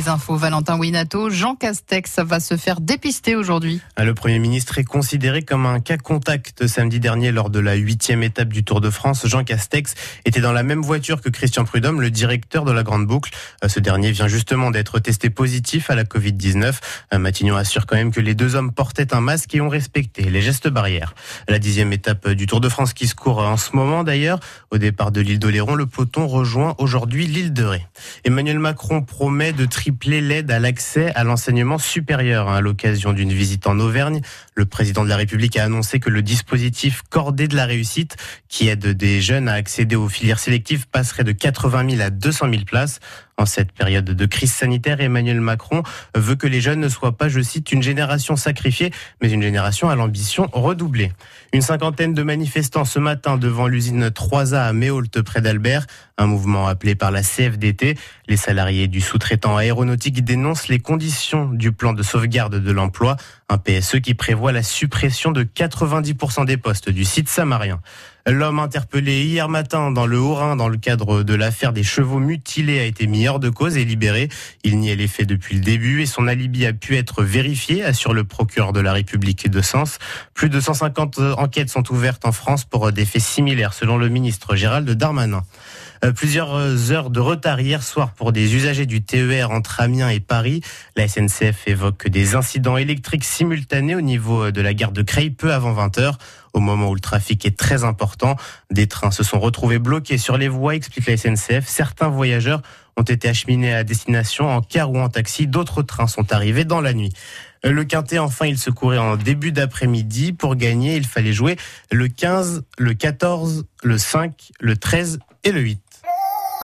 les infos, Valentin Winato, Jean Castex va se faire dépister aujourd'hui. Ah, le Premier ministre est considéré comme un cas contact samedi dernier lors de la huitième étape du Tour de France. Jean Castex était dans la même voiture que Christian Prudhomme, le directeur de la Grande Boucle. Euh, ce dernier vient justement d'être testé positif à la Covid-19. Euh, Matignon assure quand même que les deux hommes portaient un masque et ont respecté les gestes barrières. La dixième étape du Tour de France qui se court en ce moment d'ailleurs. Au départ de l'île d'Oléron, le peloton rejoint aujourd'hui l'île de Ré. Emmanuel Macron promet de tripler l'aide à l'accès à l'enseignement supérieur. À l'occasion d'une visite en Auvergne, le président de la République a annoncé que le dispositif cordé de la réussite, qui aide des jeunes à accéder aux filières sélectives, passerait de 80 000 à 200 000 places. En cette période de crise sanitaire, Emmanuel Macron veut que les jeunes ne soient pas, je cite, une génération sacrifiée, mais une génération à l'ambition redoublée. Une cinquantaine de manifestants ce matin devant l'usine 3A à Méaulte près d'Albert, un mouvement appelé par la CFDT. Les salariés du sous-traitant aéronautique dénoncent les conditions du plan de sauvegarde de l'emploi, un PSE qui prévoit la suppression de 90% des postes du site samarien. L'homme interpellé hier matin dans le Haut-Rhin dans le cadre de l'affaire des chevaux mutilés a été mis hors de cause et libéré. Il niait les faits depuis le début et son alibi a pu être vérifié, assure le procureur de la République de Sens. Plus de 150 enquêtes sont ouvertes en France pour des faits similaires selon le ministre Gérald Darmanin. Euh, plusieurs heures de retard hier soir pour des usagers du TER entre Amiens et Paris. La SNCF évoque des incidents électriques simultanés au niveau de la gare de Creil peu avant 20 heures. Au moment où le trafic est très important, des trains se sont retrouvés bloqués sur les voies, explique la SNCF. Certains voyageurs ont été acheminés à destination en car ou en taxi. D'autres trains sont arrivés dans la nuit. Euh, le quintet, enfin, il se courait en début d'après-midi. Pour gagner, il fallait jouer le 15, le 14, le 5, le 13 et le 8.